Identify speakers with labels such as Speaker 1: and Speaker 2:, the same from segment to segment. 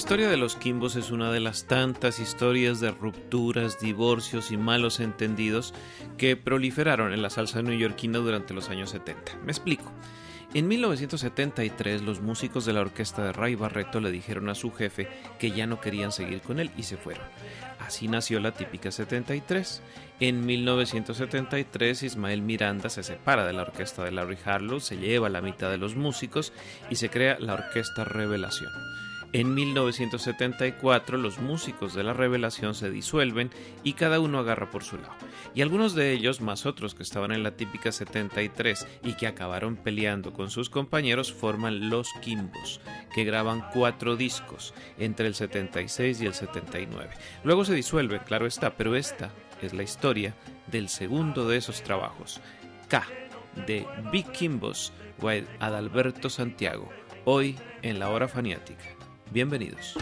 Speaker 1: Historia de los Kimbos es una de las tantas historias de rupturas, divorcios y malos entendidos que proliferaron en la salsa neoyorquina durante los años 70. Me explico. En 1973 los músicos de la orquesta de Ray Barreto le dijeron a su jefe que ya no querían seguir con él y se fueron. Así nació la típica 73. En 1973 Ismael Miranda se separa de la orquesta de Larry Harlow, se lleva la mitad de los músicos y se crea la Orquesta Revelación. En 1974 los músicos de la revelación se disuelven y cada uno agarra por su lado. Y algunos de ellos, más otros que estaban en la típica 73 y que acabaron peleando con sus compañeros, forman Los Kimbos, que graban cuatro discos entre el 76 y el 79. Luego se disuelven, claro está, pero esta es la historia del segundo de esos trabajos, K, de Big Kimbos, Adalberto Santiago, hoy en la hora faniática. Bienvenidos.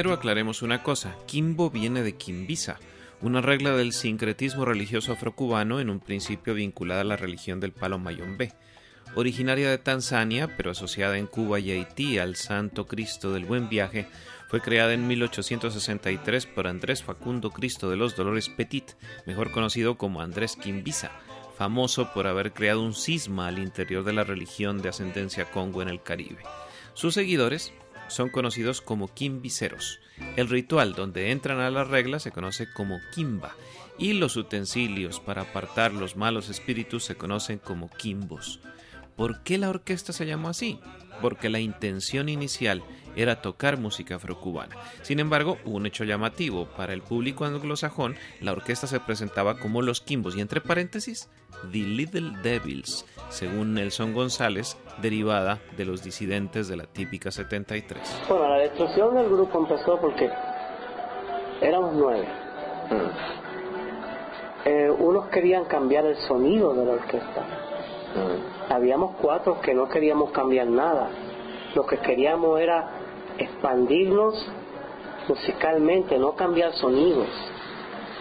Speaker 1: Primero aclaremos una cosa, Kimbo viene de Kimbisa, una regla del sincretismo religioso afrocubano en un principio vinculada a la religión del palo mayombe. Originaria de Tanzania, pero asociada en Cuba y Haití al Santo Cristo del Buen Viaje, fue creada en 1863 por Andrés Facundo Cristo de los Dolores Petit, mejor conocido como Andrés Kimbisa, famoso por haber creado un cisma al interior de la religión de ascendencia congo en el Caribe. Sus seguidores son conocidos como quimbiceros. El ritual donde entran a la regla se conoce como kimba y los utensilios para apartar los malos espíritus se conocen como quimbos. ¿Por qué la orquesta se llamó así? Porque la intención inicial era tocar música afrocubana. Sin embargo, un hecho llamativo. Para el público anglosajón, la orquesta se presentaba como los Quimbos y entre paréntesis, The Little Devils, según Nelson González, derivada de los disidentes de la típica 73.
Speaker 2: Bueno, la destrucción del grupo empezó porque éramos nueve. Mm. Eh, unos querían cambiar el sonido de la orquesta. Mm. Habíamos cuatro que no queríamos cambiar nada. Lo que queríamos era expandirnos musicalmente, no cambiar sonidos.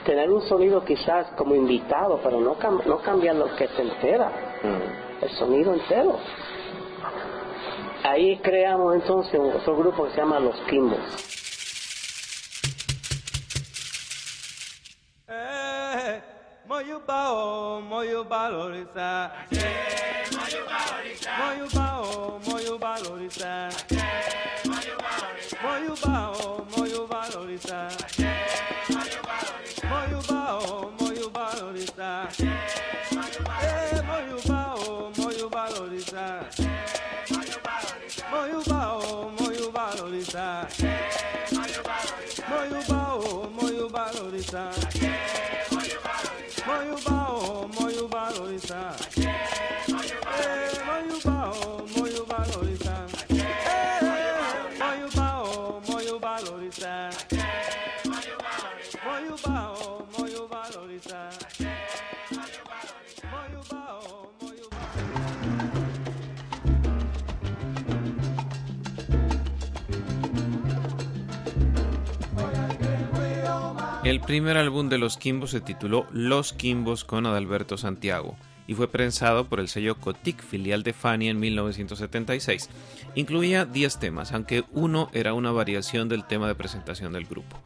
Speaker 2: Tener un sonido quizás como invitado, pero no, no cambiar la orquesta entera, mm. el sonido entero. Ahí creamos entonces otro grupo que se llama Los Quimbos. Eh,
Speaker 1: El primer álbum de Los Quimbos se tituló Los Quimbos con Adalberto Santiago y fue prensado por el sello Cotic, filial de Fania en 1976. Incluía 10 temas, aunque uno era una variación del tema de presentación del grupo.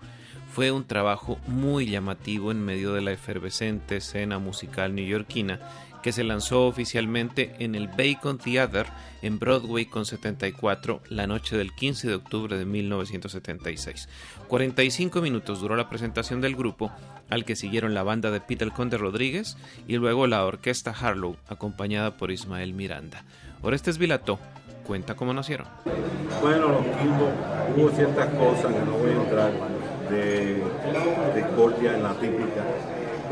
Speaker 1: Fue un trabajo muy llamativo en medio de la efervescente escena musical neoyorquina que se lanzó oficialmente en el Bacon Theater en Broadway con 74 la noche del 15 de octubre de 1976. 45 minutos duró la presentación del grupo, al que siguieron la banda de Peter Conde Rodríguez y luego la orquesta Harlow, acompañada por Ismael Miranda. Orestes Vilató cuenta cómo nacieron.
Speaker 3: Bueno, los hubo ciertas cosas que no voy a entrar de, de en la típica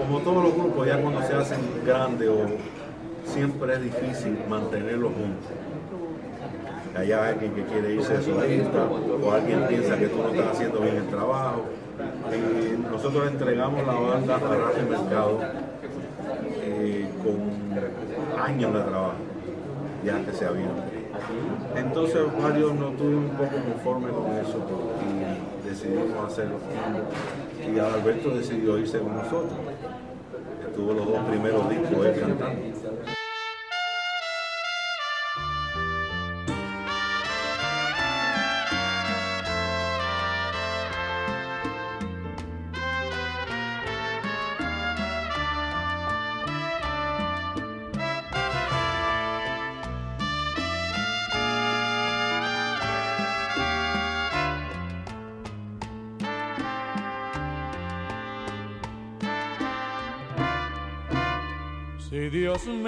Speaker 3: como todos los grupos, ya cuando se hacen grandes o siempre es difícil mantenerlos juntos. Hay alguien que quiere irse de solista o alguien piensa que tú no estás haciendo bien el trabajo. Nosotros entregamos la banda a Rafa Mercado eh, con años de trabajo, ya que se habían. Entonces varios no estuvimos un poco conformes con eso decidimos hacerlo. Y Alberto decidió irse con nosotros. Estuvo los dos primeros discos él cantando.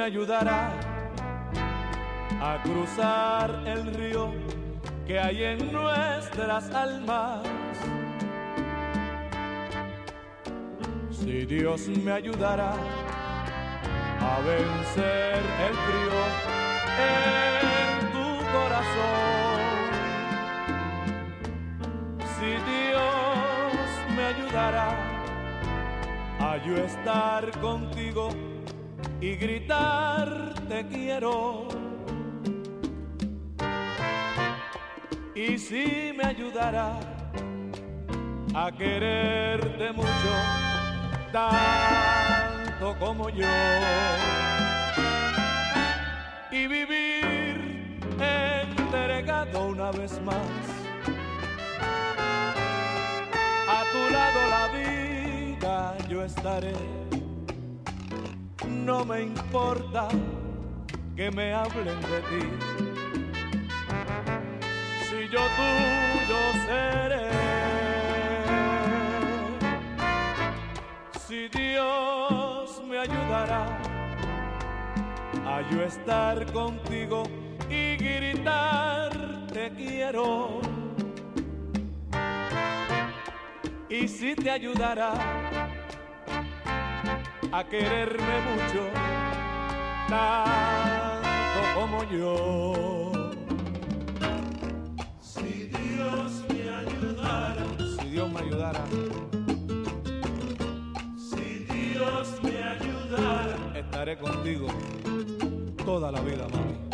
Speaker 4: Me ayudará a cruzar el río que hay en nuestras almas. Si Dios me ayudará a vencer el frío en tu corazón. Si Dios me ayudará a yo estar contigo y gritar te quiero. Y si me ayudará a quererte mucho, tanto como yo. Y vivir entregado una vez más. A tu lado la vida yo estaré no me importa que me hablen de ti. Si yo tuyo seré, si Dios me ayudará a yo estar contigo y gritar te quiero. Y si te ayudará a quererme mucho, tanto como yo. Si Dios me ayudara, si Dios me ayudara, si Dios me ayudara, estaré contigo toda la vida, mami.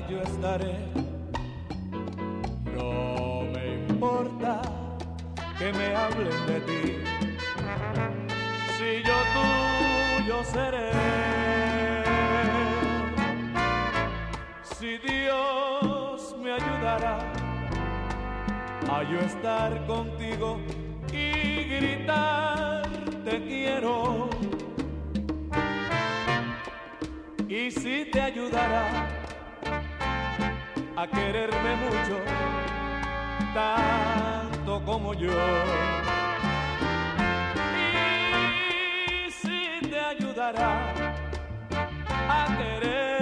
Speaker 4: Yo estaré. No me importa que me hablen de ti, si yo tuyo seré. Si Dios me ayudará a yo estar contigo y gritar te quiero. Y si te ayudará a quererme mucho, tanto como yo. Y si te ayudará a quererme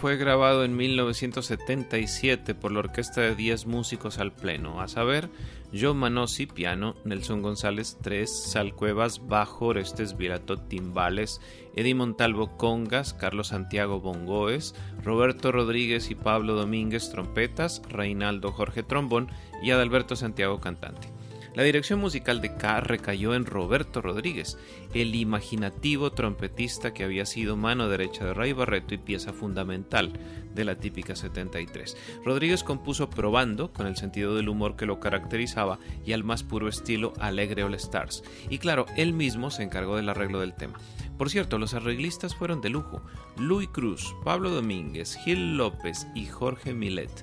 Speaker 1: Fue grabado en 1977 por la orquesta de 10 músicos al pleno, a saber, John Manossi, piano, Nelson González, 3, Sal Cuevas, bajo, Orestes Virato, timbales, Eddie Montalvo, congas, Carlos Santiago, bongoes, Roberto Rodríguez y Pablo Domínguez, trompetas, Reinaldo Jorge, trombón y Adalberto Santiago, cantante. La dirección musical de K recayó en Roberto Rodríguez, el imaginativo trompetista que había sido mano derecha de Ray Barreto y pieza fundamental de la típica 73. Rodríguez compuso Probando, con el sentido del humor que lo caracterizaba y al más puro estilo Alegre All Stars. Y claro, él mismo se encargó del arreglo del tema. Por cierto, los arreglistas fueron de lujo. Louis Cruz, Pablo Domínguez, Gil López y Jorge Milet.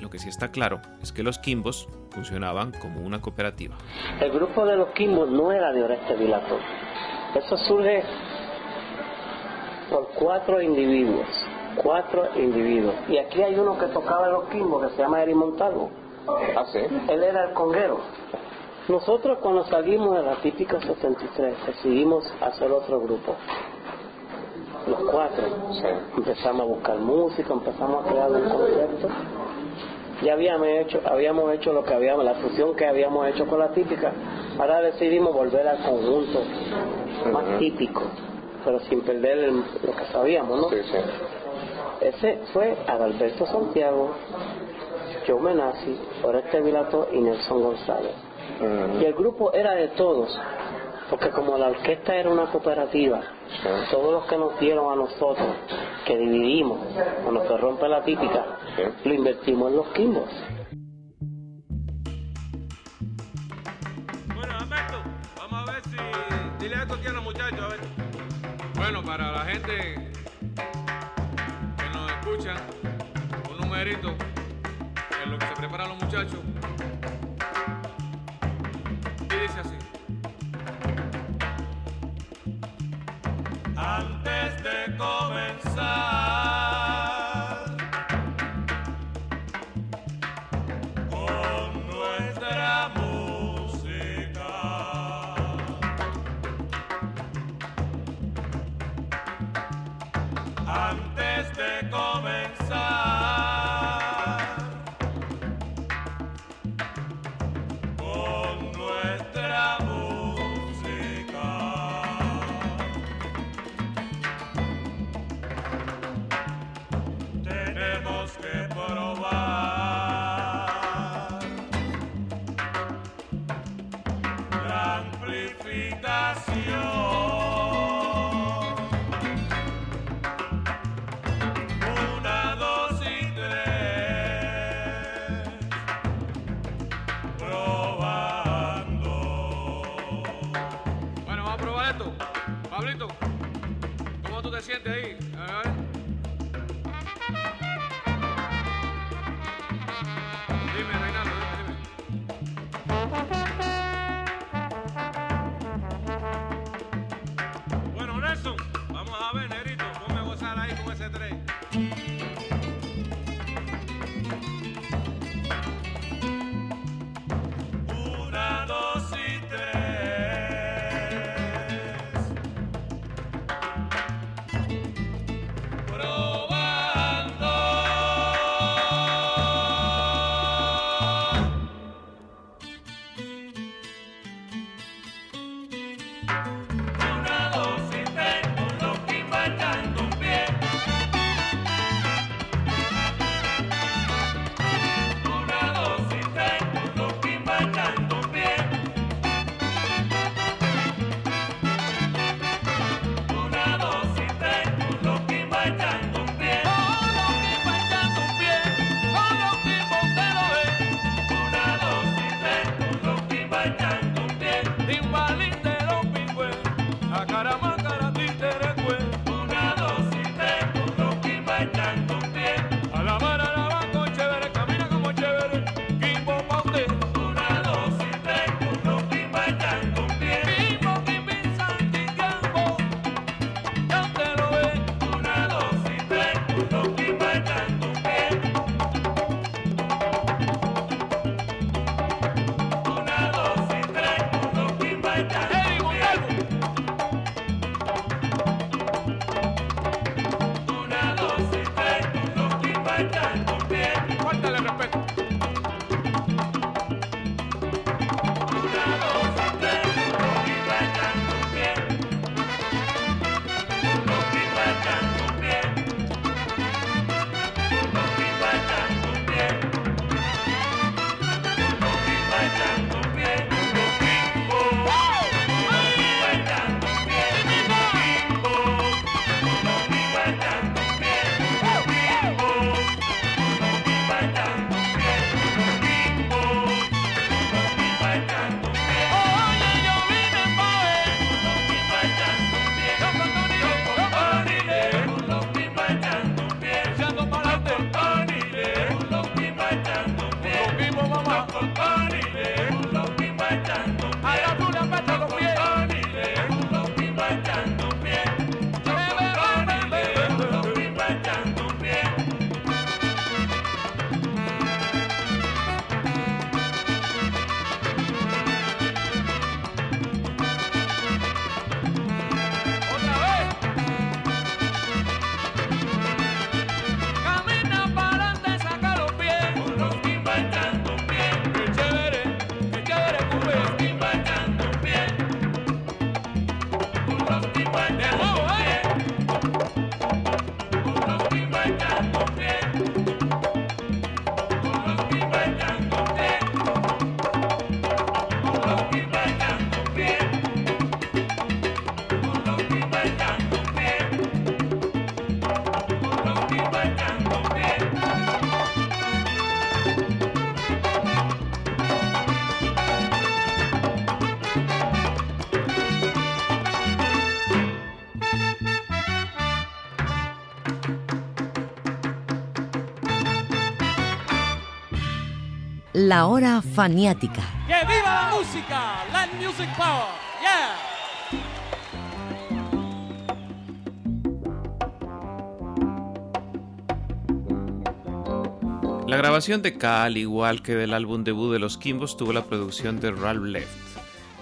Speaker 1: Lo que sí está claro es que los Quimbos funcionaban como una cooperativa.
Speaker 2: El grupo de los Quimbos no era de Oreste Vilato. Eso surge cuatro individuos, cuatro individuos. Y aquí hay uno que tocaba los quimbos que se llama Eri Montalvo.
Speaker 5: Ah, sí.
Speaker 2: Él era el conguero. Nosotros cuando salimos de la típica 73 decidimos hacer otro grupo. Los cuatro. Empezamos a buscar música, empezamos a crear un concepto. Ya habíamos hecho, habíamos hecho lo que habíamos, la fusión que habíamos hecho con la típica. Ahora decidimos volver al conjunto más típico, pero sin perder el- lo que sabíamos, ¿no?
Speaker 5: Sí, sí.
Speaker 2: Ese fue Adalberto Santiago, Joe Menazzi, Oreste Vilato y Nelson González. Y el grupo era de todos, porque como la orquesta era una cooperativa, todos los que nos dieron a nosotros, que dividimos, cuando se rompe la típica,
Speaker 5: Sí.
Speaker 2: lo invertimos en los quimbos.
Speaker 6: Bueno, Alberto, vamos a ver si. Dile esto aquí a los muchachos, a ver. Bueno, para la gente que nos escucha, un numerito en lo que se preparan los muchachos.
Speaker 7: La Hora Faniática.
Speaker 5: ¡Que viva la música! Land Music Power. Yeah.
Speaker 1: La grabación de K, al igual que del álbum debut de los Kimbos, tuvo la producción de Ralph Left,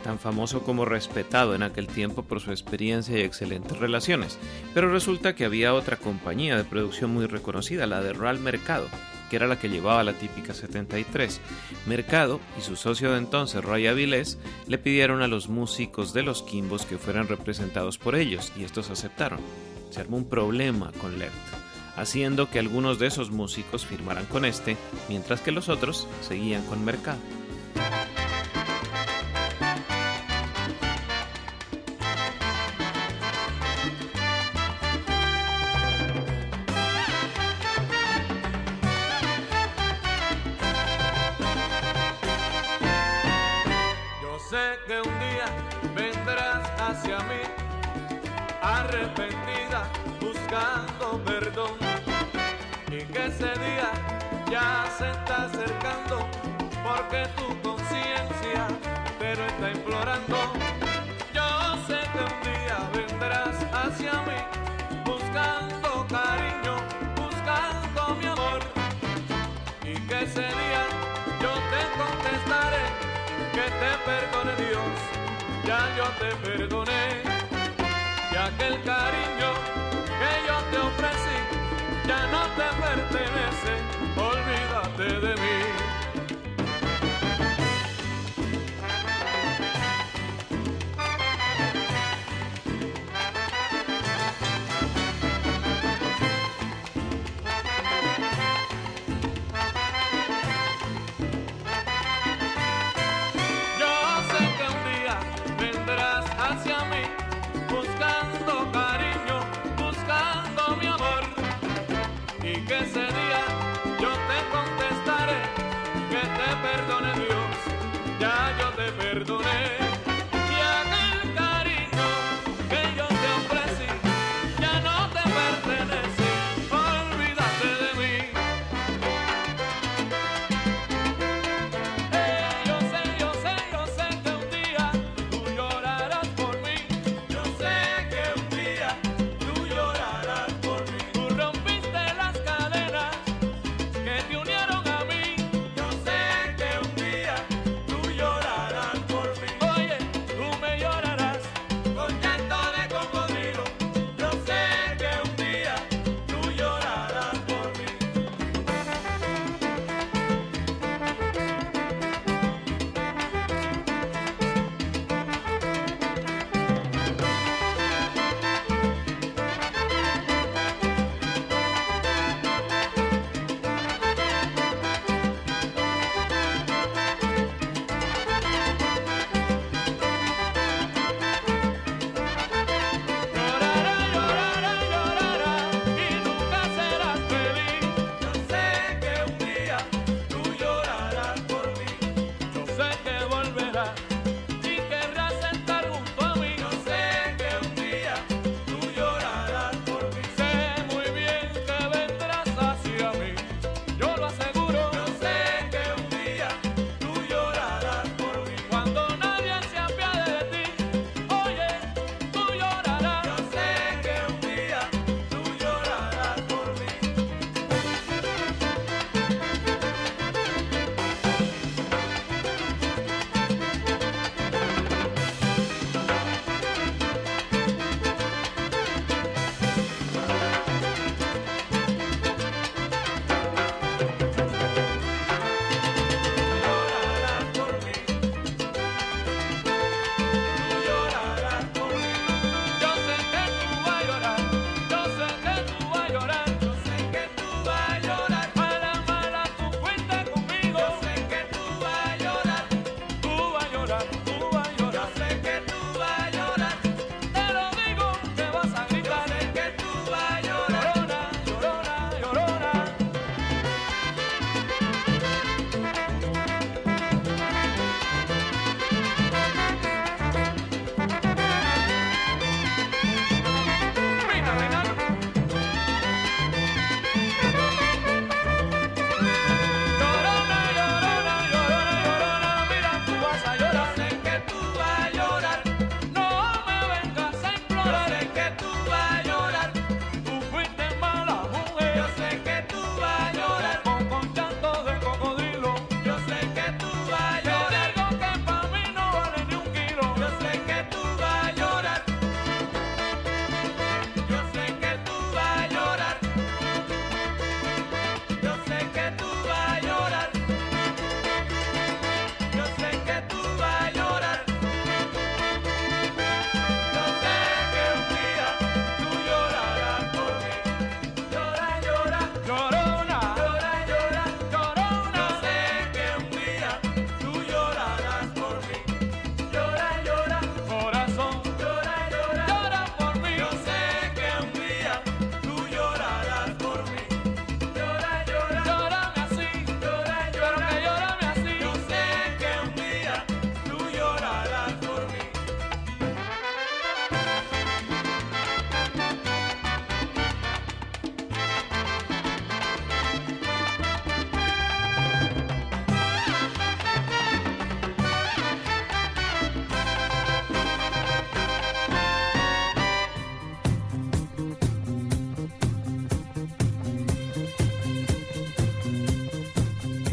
Speaker 1: tan famoso como respetado en aquel tiempo por su experiencia y excelentes relaciones. Pero resulta que había otra compañía de producción muy reconocida, la de Ralph Mercado, que era la que llevaba la típica 73. Mercado y su socio de entonces, Roy Avilés, le pidieron a los músicos de los Kimbos que fueran representados por ellos, y estos aceptaron. Se armó un problema con Left, haciendo que algunos de esos músicos firmaran con este, mientras que los otros seguían con Mercado.
Speaker 4: Que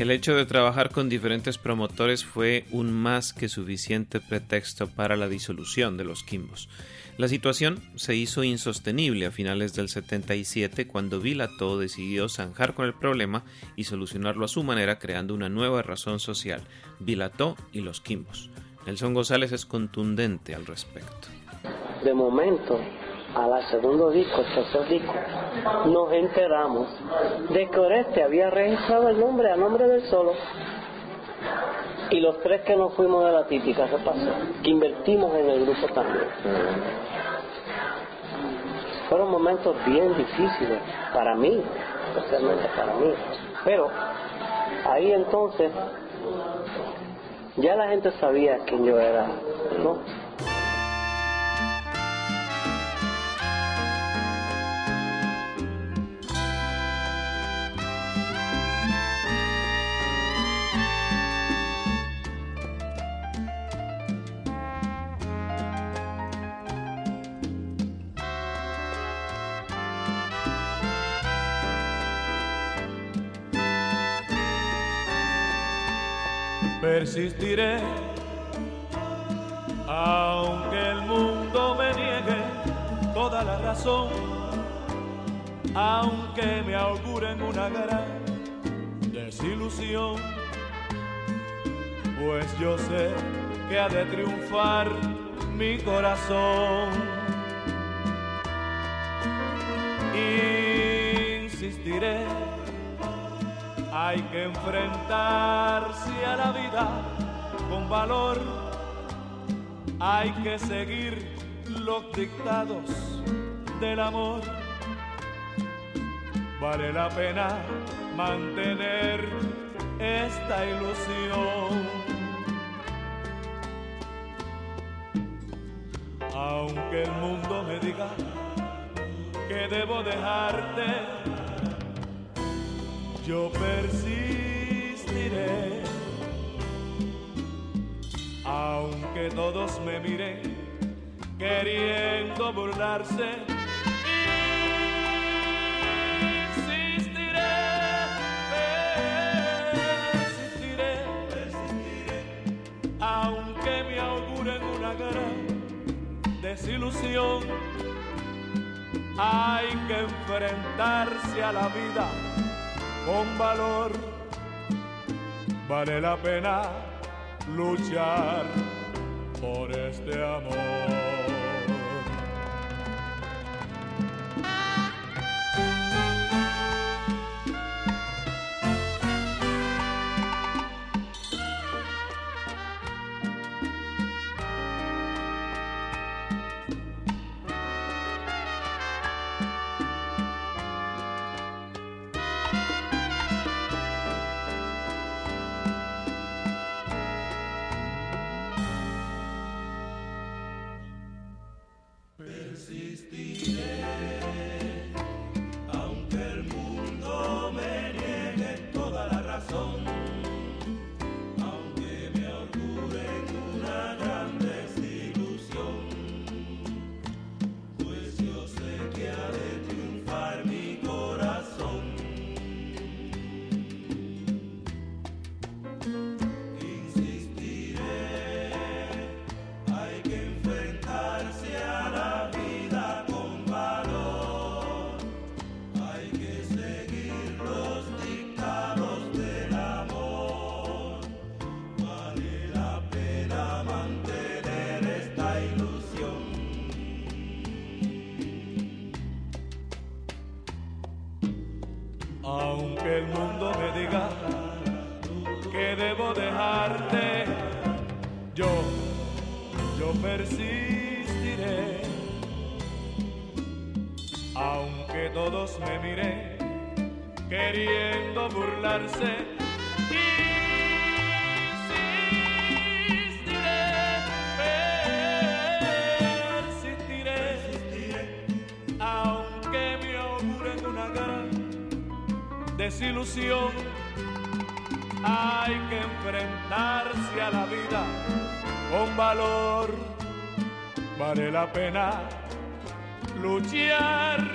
Speaker 1: El hecho de trabajar con diferentes promotores fue un más que suficiente pretexto para la disolución de los Quimbos. La situación se hizo insostenible a finales del 77 cuando Vilato decidió zanjar con el problema y solucionarlo a su manera creando una nueva razón social, Vilato y los Quimbos. Nelson González es contundente al respecto.
Speaker 2: De momento, a la segundo disco, tercer disco, nos enteramos de que Oreste había registrado el nombre a nombre del solo. Y los tres que nos fuimos de la típica, ¿qué pasó? Que invertimos en el grupo también. Fueron momentos bien difíciles para mí, especialmente para mí. Pero ahí entonces ya la gente sabía quién yo era, ¿no?
Speaker 4: Persistiré, aunque el mundo me niegue toda la razón, aunque me auguren una gran desilusión, pues yo sé que ha de triunfar mi corazón. Insistiré hay que enfrentarse a la vida con valor. Hay que seguir los dictados del amor. Vale la pena mantener esta ilusión. Aunque el mundo me diga que debo dejarte yo persistiré, aunque todos me miren queriendo burlarse. Insistiré, persistiré, persistiré, aunque me auguren una gran desilusión. Hay que enfrentarse a la vida con valor. Vale la pena luchar por este amor. Pena luchar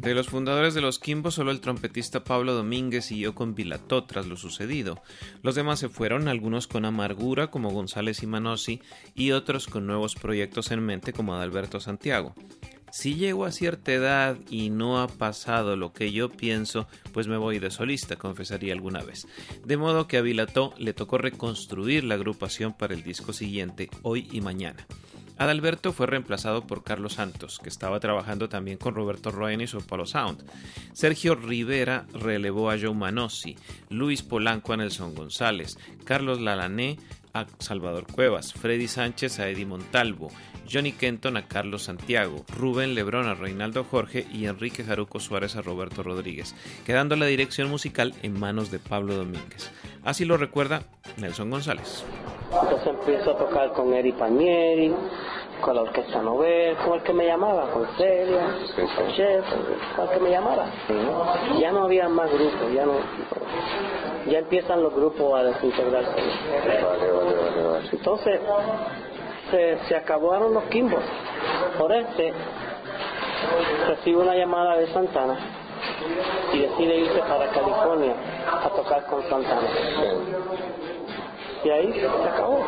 Speaker 1: De los fundadores de los Quimbos, solo el trompetista Pablo Domínguez siguió con Vilató tras lo sucedido. Los demás se fueron, algunos con amargura, como González y Manossi, y otros con nuevos proyectos en mente, como Adalberto Santiago. Si llego a cierta edad y no ha pasado lo que yo pienso, pues me voy de solista, confesaría alguna vez. De modo que a Vilató le tocó reconstruir la agrupación para el disco siguiente, hoy y mañana. Adalberto fue reemplazado por Carlos Santos, que estaba trabajando también con Roberto Roen y su Apollo Sound. Sergio Rivera relevó a Joe Manossi, Luis Polanco a Nelson González, Carlos Lalané a Salvador Cuevas, Freddy Sánchez a Eddie Montalvo, Johnny Kenton a Carlos Santiago, Rubén Lebrón a Reinaldo Jorge y Enrique Jaruco Suárez a Roberto Rodríguez, quedando la dirección musical en manos de Pablo Domínguez. Así lo recuerda Nelson González.
Speaker 8: Entonces empiezo a tocar con Eri Pañeri, con la Orquesta Nobel, con el que me llamaba, con Celia, con Chef, con el que me llamaba. Ya no había más grupos, ya no. Ya empiezan los grupos a desintegrarse. Entonces, se, se acabaron los quimbos. Por este, recibo una llamada de Santana y decide irse para California a tocar con Santana. Y ahí se acabó.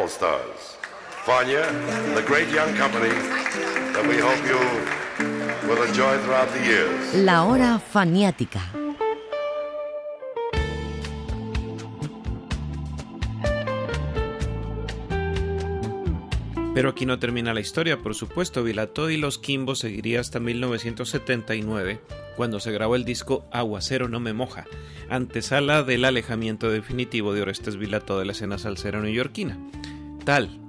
Speaker 9: All Stars. Fania, the great young company that we hope you will enjoy throughout the years.
Speaker 7: La hora faniática.
Speaker 1: Pero aquí no termina la historia, por supuesto. Vilató y los Quimbos seguiría hasta 1979, cuando se grabó el disco Aguacero no me moja, antesala del alejamiento definitivo de Orestes Vilató de la escena salsera neoyorquina.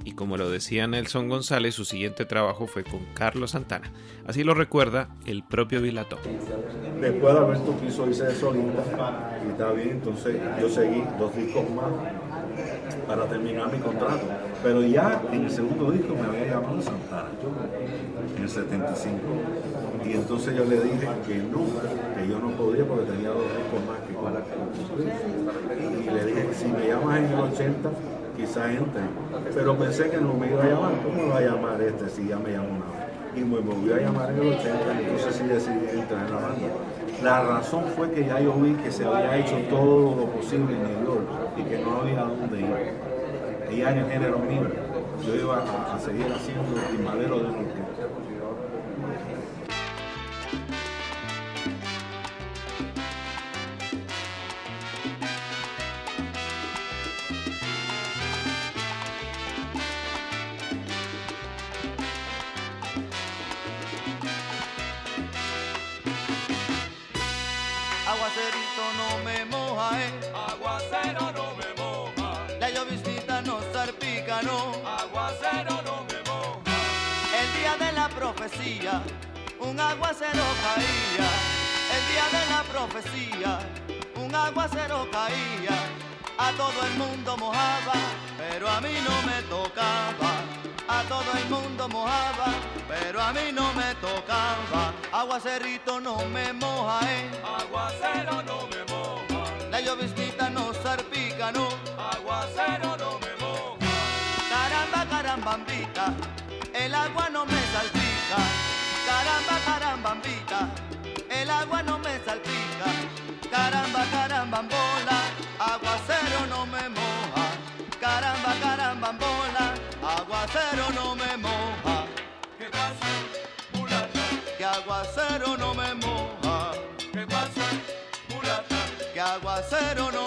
Speaker 1: Y como lo decía Nelson González, su siguiente trabajo fue con Carlos Santana. Así lo recuerda el propio Vilató.
Speaker 3: Después de Alberto Piso hice de solista y está bien, entonces yo seguí dos discos más para terminar mi contrato. Pero ya en el segundo disco me había llamado Santana, en el 75. Y entonces yo le dije que no, que yo no podía porque tenía dos discos más que cumplir. Y le dije, si me llamas en el 80, quizá entre. Pero pensé que no me iba a llamar. ¿Cómo va a llamar este si ya me llamó una vez? Y me volvió a llamar en el 80, entonces sí decidí entrar en la banda. La razón fue que ya yo vi que se había hecho todo lo posible en New York y que no había dónde ir. Ya en el género mío, yo iba a, seguir haciendo el timbadero de orquesta.
Speaker 10: Profecía, un aguacero caía. El día de la profecía, un aguacero caía. A todo el mundo mojaba, pero a mí no me tocaba. A todo el mundo mojaba, pero a mí no me tocaba. Aguacerito no me moja, eh.
Speaker 5: Aguacero no me moja.
Speaker 10: La lloviznita no salpica, no.
Speaker 5: Aguacero
Speaker 10: carambambola, aguacero no me moja. Caramba, carambambola, aguacero no me moja.
Speaker 5: ¿Qué pasa, mulata?
Speaker 10: Que aguacero no me moja.
Speaker 5: ¿Qué pasa, mulata?
Speaker 10: Que aguacero no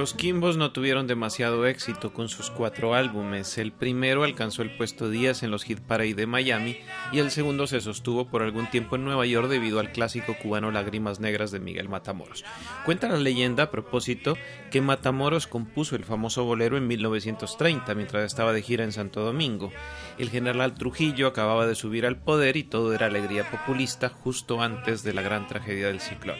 Speaker 10: Los
Speaker 1: Kimbos no tuvieron demasiado éxito con sus cuatro álbumes. El primero alcanzó el puesto 10 en los Hit Parade de Miami y el segundo se sostuvo por algún tiempo en Nueva York debido al clásico cubano Lágrimas Negras de Miguel Matamoros. Cuenta la leyenda a propósito que Matamoros compuso el famoso bolero en 1930 mientras estaba de gira en Santo Domingo. El general Trujillo acababa de subir al poder y todo era alegría populista justo antes de la gran tragedia del ciclón.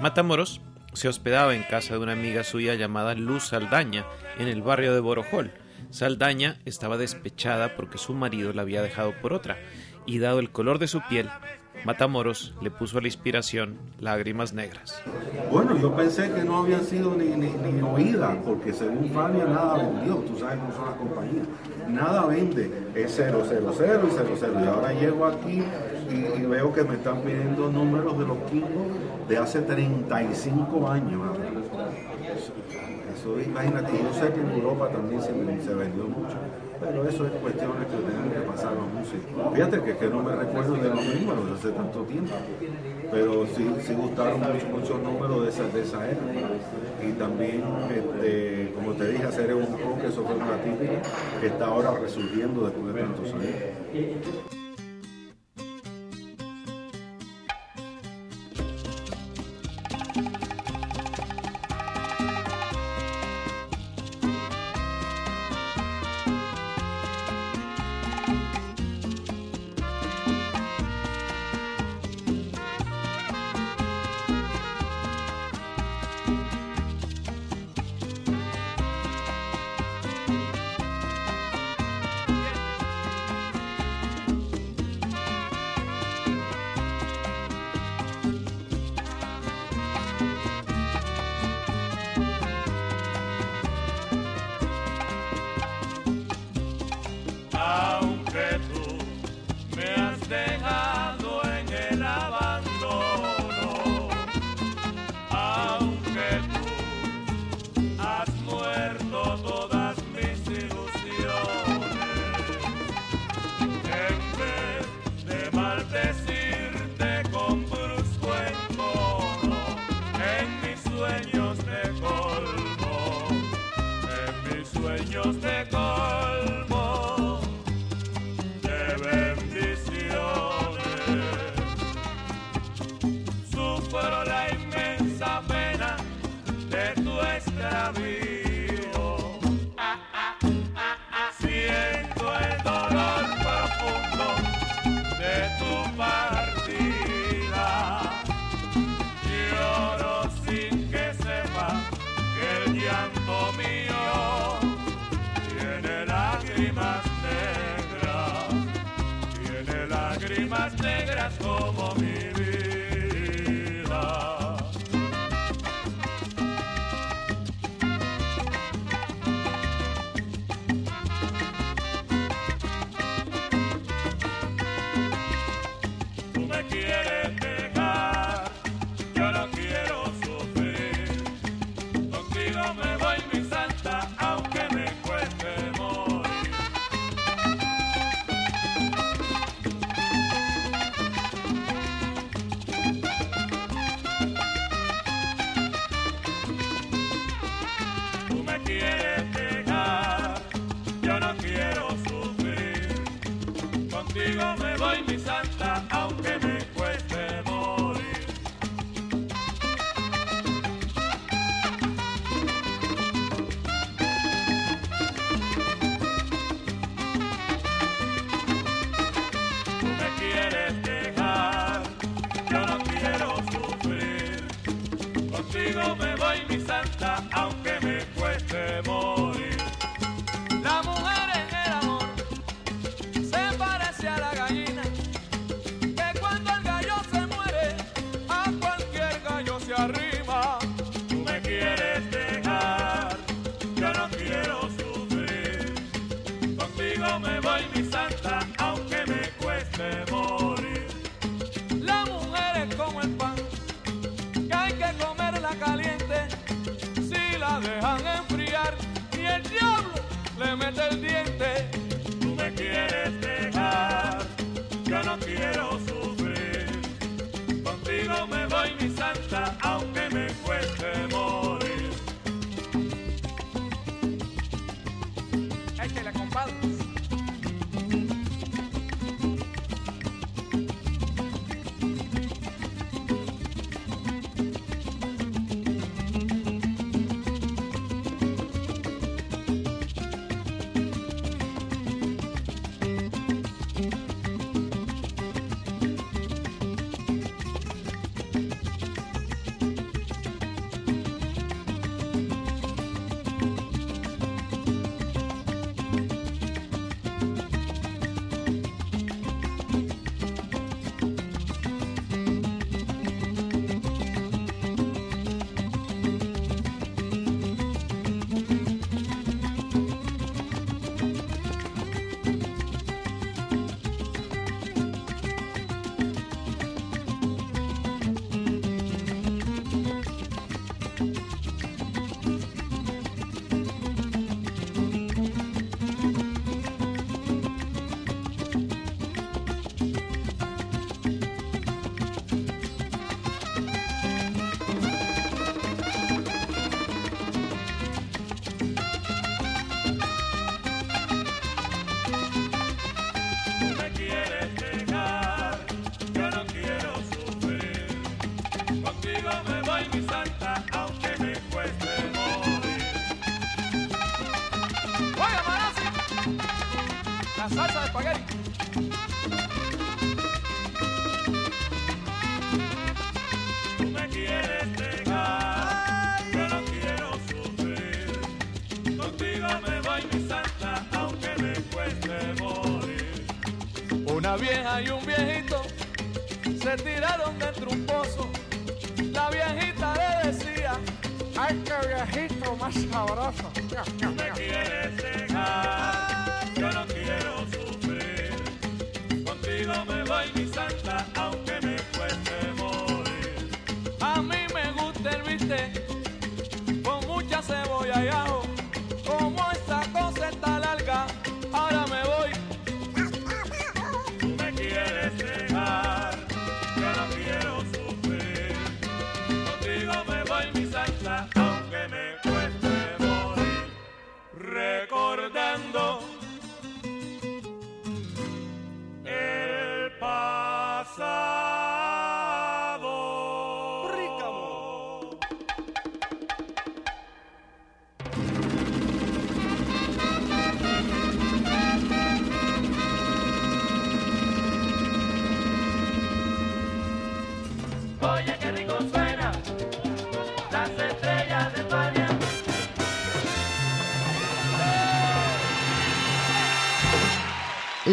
Speaker 1: Matamoros se hospedaba en casa de una amiga suya llamada Luz Saldaña, en el barrio de Borojol. Saldaña estaba despechada porque su marido la había dejado por otra, y dado el color de su piel, Matamoros le puso a la inspiración lágrimas negras.
Speaker 3: Bueno, yo pensé que no habían sido ni, ni, oídas, porque según Fania nada vendió, tú sabes cómo son las compañías, nada vende, es 000 y 00 y ahora llego aquí y, veo que me están pidiendo números de los Kingos de hace 35 años. Eso, imagínate, yo sé que en Europa también se, vendió mucho, pero eso es cuestiones que tienen que pasar los músicos. Fíjate que, que no me recuerdo de los números de hace tanto tiempo, pero sí, sí gustaron muchos números de esa, de esa época. Y también, este, como te dije, hacer un que eso fue una típica que está ahora resurgiendo después de tantos años.
Speaker 4: La mujer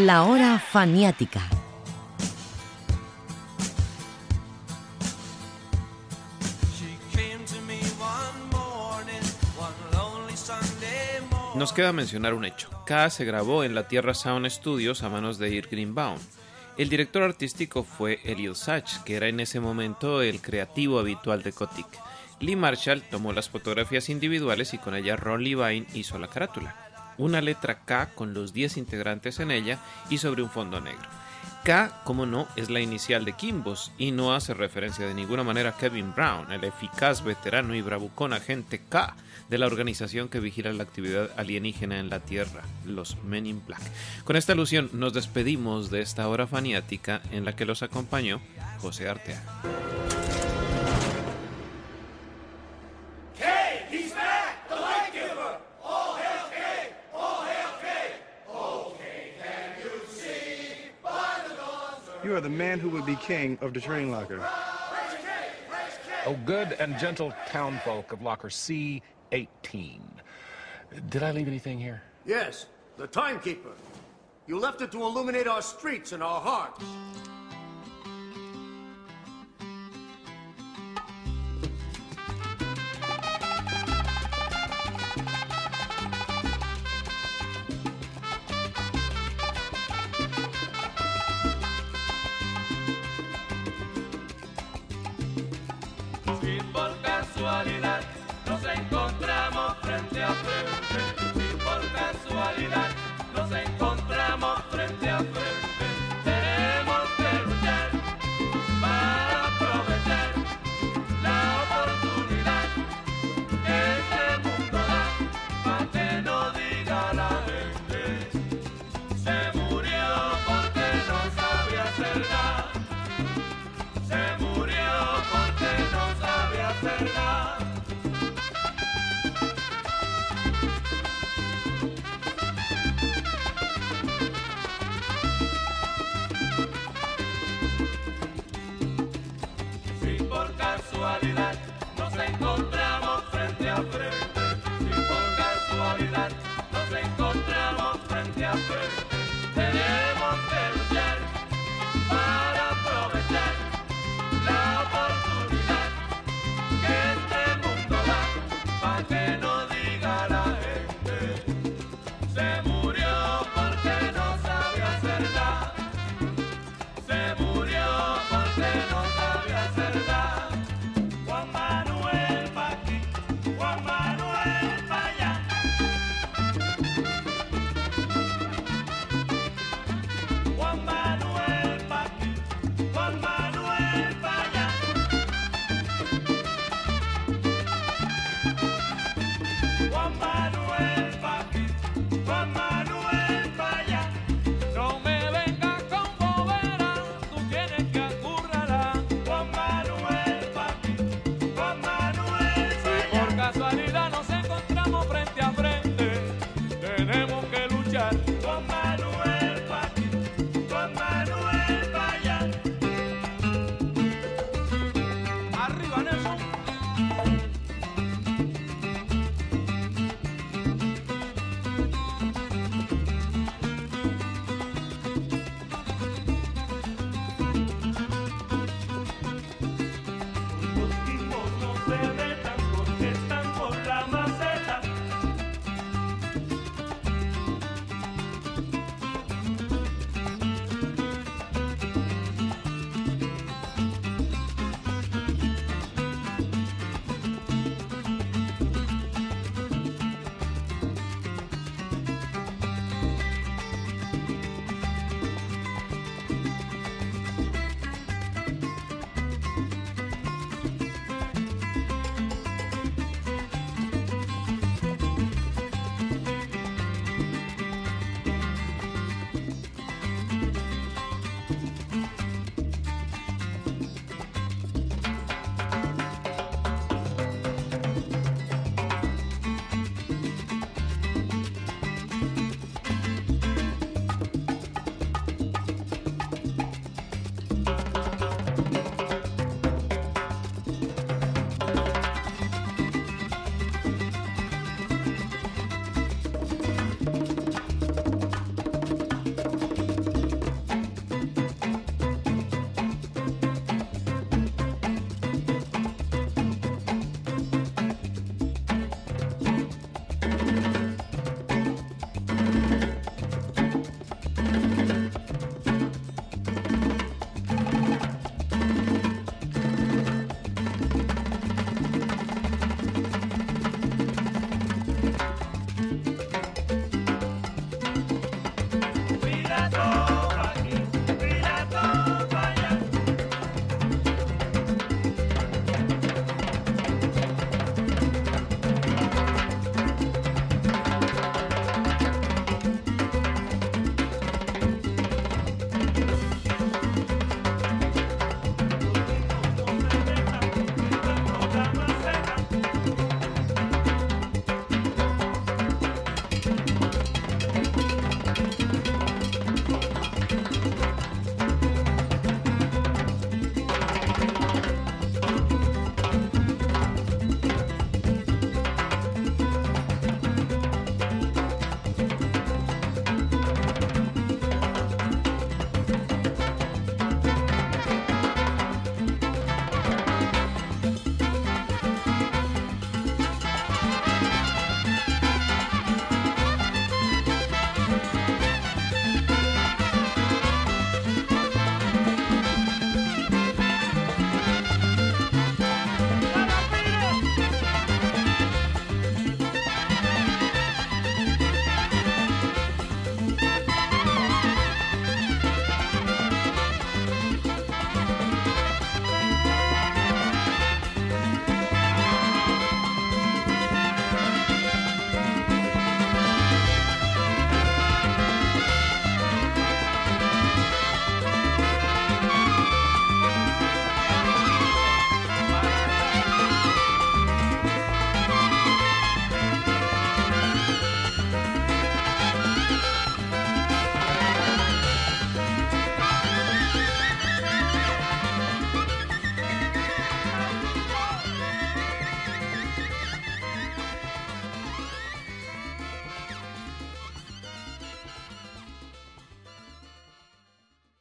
Speaker 4: La
Speaker 7: hora faniática.
Speaker 1: Nos queda mencionar un hecho. K se grabó en la Tierra Sound Studios a manos de Ir Greenbaum. El director artístico fue Eliel Sachs, que era en ese momento el creativo habitual de Kotick. Lee Marshall tomó las fotografías individuales y con ella Ron Levine hizo la carátula. Una letra K con los 10 integrantes en ella y sobre un fondo negro. K, como no, es la inicial de Kimbos y no hace referencia de ninguna manera a Kevin Brown, el eficaz veterano y bravucón agente K de la organización que vigila la actividad alienígena en la Tierra, los Men in Black. Con esta alusión nos despedimos de esta hora faniática en la que los acompañó José Arteaga.
Speaker 4: You
Speaker 11: are the man who would be king of the train locker.
Speaker 12: Oh, good and gentle townfolk of locker C18. Did I leave anything here?
Speaker 13: Yes, the timekeeper. You left it to illuminate our streets and our hearts.